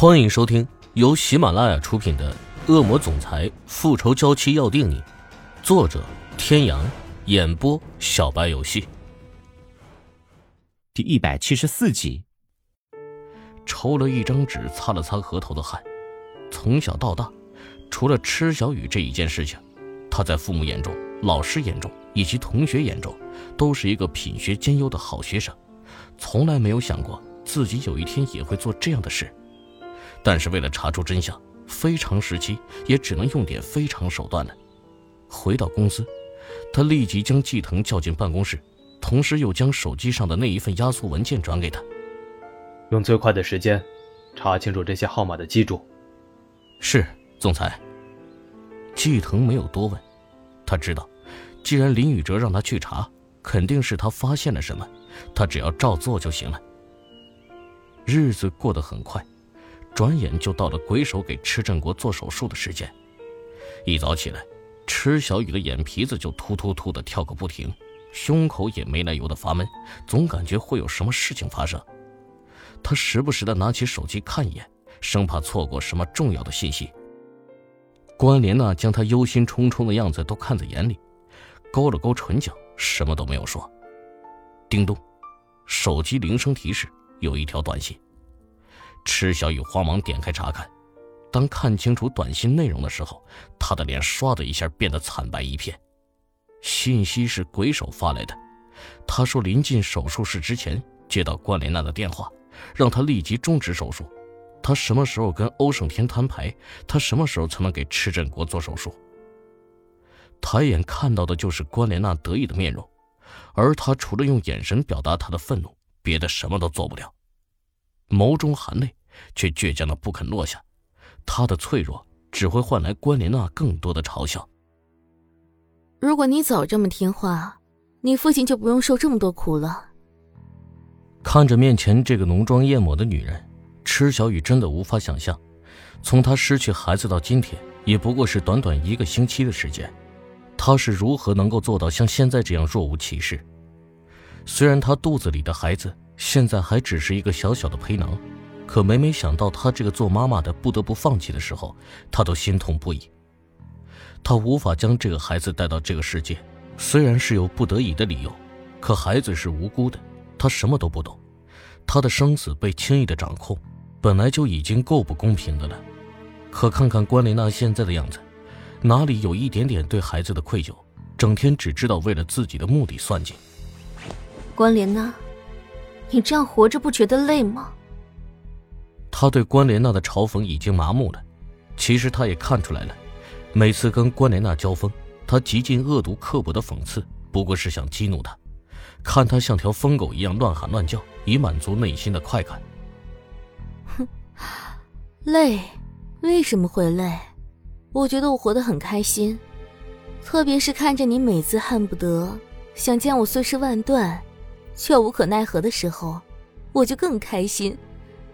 欢迎收听由喜马拉雅出品的《恶魔总裁复仇娇妻要定你》，作者：天阳，演播：小白游戏。第一百七十四集。抽了一张纸，擦了擦额头的汗。从小到大，除了吃小雨这一件事情，他在父母眼中、老师眼中以及同学眼中，都是一个品学兼优的好学生。从来没有想过自己有一天也会做这样的事。但是为了查出真相，非常时期也只能用点非常手段了。回到公司，他立即将季腾叫进办公室，同时又将手机上的那一份压缩文件转给他。用最快的时间查清楚这些号码的机主。是，总裁。季腾没有多问，他知道，既然林宇哲让他去查，肯定是他发现了什么，他只要照做就行了。日子过得很快。转眼就到了鬼手给池振国做手术的时间。一早起来，池小雨的眼皮子就突突突的跳个不停，胸口也没来由的发闷，总感觉会有什么事情发生。他时不时的拿起手机看一眼，生怕错过什么重要的信息。关莲娜将他忧心忡忡的样子都看在眼里，勾了勾唇角，什么都没有说。叮咚，手机铃声提示有一条短信。池小雨慌忙点开查看，当看清楚短信内容的时候，他的脸唰的一下变得惨白一片。信息是鬼手发来的，他说临近手术室之前接到关莲娜的电话，让他立即终止手术。他什么时候跟欧胜天摊牌，他什么时候才能给池振国做手术？抬眼看到的就是关莲娜得意的面容，而他除了用眼神表达他的愤怒，别的什么都做不了。眸中含泪，却倔强的不肯落下。他的脆弱只会换来关莲娜更多的嘲笑。如果你早这么听话，你父亲就不用受这么多苦了。看着面前这个浓妆艳抹的女人，池小雨真的无法想象，从她失去孩子到今天，也不过是短短一个星期的时间，她是如何能够做到像现在这样若无其事？虽然她肚子里的孩子。现在还只是一个小小的胚囊，可每每想到她这个做妈妈的不得不放弃的时候，她都心痛不已。她无法将这个孩子带到这个世界，虽然是有不得已的理由，可孩子是无辜的，她什么都不懂，她的生死被轻易的掌控，本来就已经够不公平的了。可看看关琳娜现在的样子，哪里有一点点对孩子的愧疚？整天只知道为了自己的目的算计。关琳娜。你这样活着不觉得累吗？他对关莲娜的嘲讽已经麻木了。其实他也看出来了，每次跟关莲娜交锋，他极尽恶毒刻薄的讽刺，不过是想激怒她，看她像条疯狗一样乱喊乱叫，以满足内心的快感。哼，累？为什么会累？我觉得我活得很开心，特别是看着你每次恨不得想将我碎尸万段。却无可奈何的时候，我就更开心。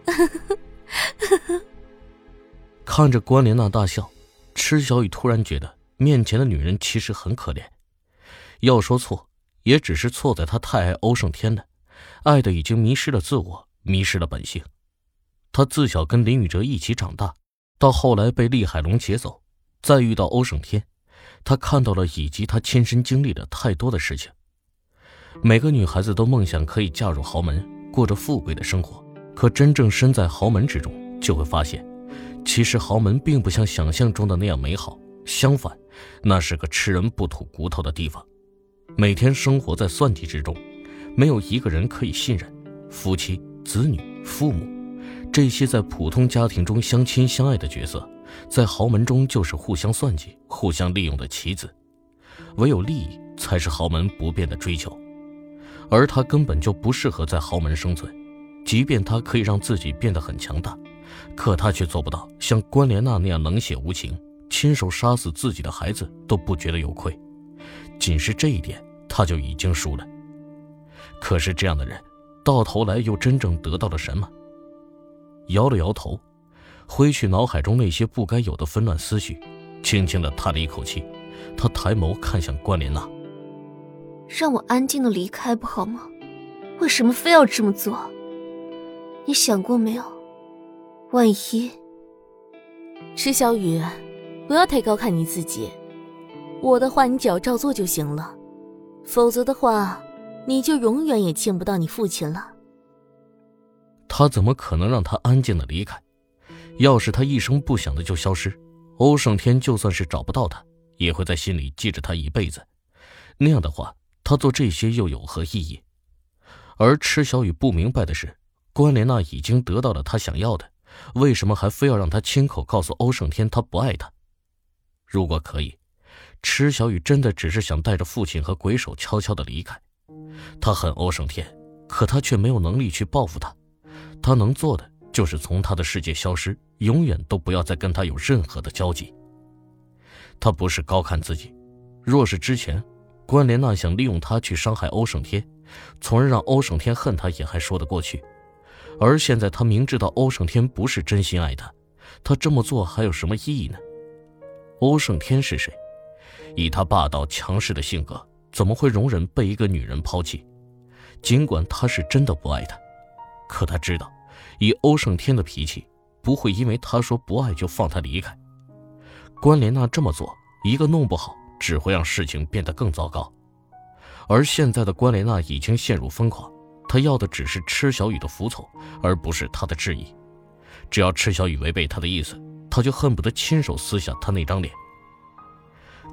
看着关莲娜大笑，池小雨突然觉得面前的女人其实很可怜。要说错，也只是错在她太爱欧胜天了，爱的已经迷失了自我，迷失了本性。她自小跟林宇哲一起长大，到后来被厉海龙劫走，再遇到欧胜天，她看到了以及她亲身经历了太多的事情。每个女孩子都梦想可以嫁入豪门，过着富贵的生活。可真正身在豪门之中，就会发现，其实豪门并不像想象中的那样美好。相反，那是个吃人不吐骨头的地方。每天生活在算计之中，没有一个人可以信任。夫妻、子女、父母，这些在普通家庭中相亲相爱的角色，在豪门中就是互相算计、互相利用的棋子。唯有利益才是豪门不变的追求。而他根本就不适合在豪门生存，即便他可以让自己变得很强大，可他却做不到像关莲娜那样冷血无情，亲手杀死自己的孩子都不觉得有愧。仅是这一点，他就已经输了。可是这样的人，到头来又真正得到了什么？摇了摇头，挥去脑海中那些不该有的纷乱思绪，轻轻地叹了一口气，他抬眸看向关莲娜。让我安静的离开不好吗？为什么非要这么做？你想过没有？万一……池小雨，不要太高看你自己。我的话你只要照做就行了，否则的话，你就永远也见不到你父亲了。他怎么可能让他安静的离开？要是他一声不响的就消失，欧胜天就算是找不到他，也会在心里记着他一辈子。那样的话，他做这些又有何意义？而池小雨不明白的是，关莲娜已经得到了他想要的，为什么还非要让他亲口告诉欧胜天他不爱他？如果可以，池小雨真的只是想带着父亲和鬼手悄悄的离开。他恨欧胜天，可他却没有能力去报复他。他能做的就是从他的世界消失，永远都不要再跟他有任何的交集。他不是高看自己，若是之前关莲娜想利用他去伤害欧胜天，从而让欧胜天恨他也还说得过去。而现在他明知道欧胜天不是真心爱他，他这么做还有什么意义呢？欧胜天是谁？以他霸道强势的性格，怎么会容忍被一个女人抛弃？尽管他是真的不爱她，可他知道。以欧胜天的脾气，不会因为他说不爱就放他离开。关莲娜这么做，一个弄不好只会让事情变得更糟糕。而现在的关莲娜已经陷入疯狂，她要的只是池小雨的服从，而不是他的质疑。只要池小雨违背他的意思，他就恨不得亲手撕下他那张脸。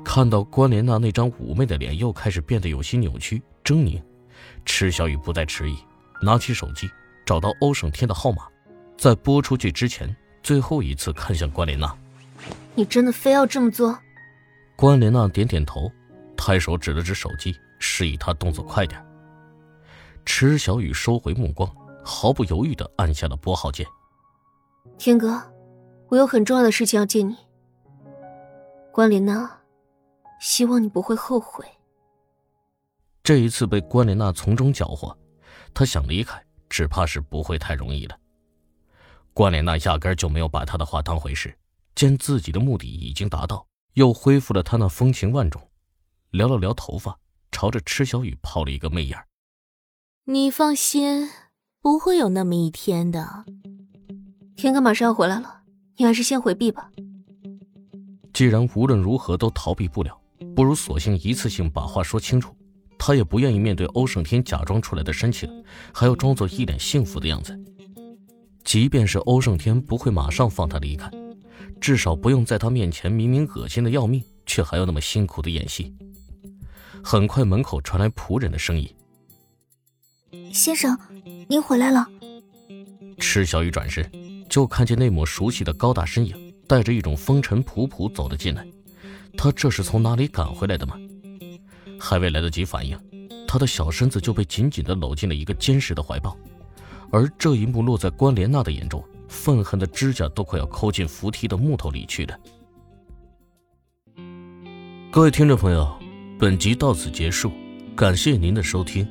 看到关莲娜那张妩媚的脸又开始变得有些扭曲狰狞，池小雨不再迟疑，拿起手机。找到欧胜天的号码，在拨出去之前，最后一次看向关莲娜。你真的非要这么做？关莲娜点点头，抬手指了指手机，示意他动作快点。池小雨收回目光，毫不犹豫地按下了拨号键。天哥，我有很重要的事情要见你。关莲娜，希望你不会后悔。这一次被关莲娜从中搅和，他想离开。只怕是不会太容易了。关莲娜压根就没有把他的话当回事，见自己的目的已经达到，又恢复了他那风情万种，撩了撩头发，朝着池小雨抛了一个媚眼你放心，不会有那么一天的。天哥马上要回来了，你还是先回避吧。既然无论如何都逃避不了，不如索性一次性把话说清楚。他也不愿意面对欧胜天假装出来的深情，还要装作一脸幸福的样子。即便是欧胜天不会马上放他离开，至少不用在他面前明明恶心的要命，却还要那么辛苦的演戏。很快，门口传来仆人的声音：“先生，您回来了。”池小雨转身，就看见那抹熟悉的高大身影，带着一种风尘仆仆走了进来。他这是从哪里赶回来的吗？还未来得及反应，他的小身子就被紧紧地搂进了一个坚实的怀抱，而这一幕落在关莲娜的眼中，愤恨的指甲都快要抠进扶梯的木头里去了。各位听众朋友，本集到此结束，感谢您的收听。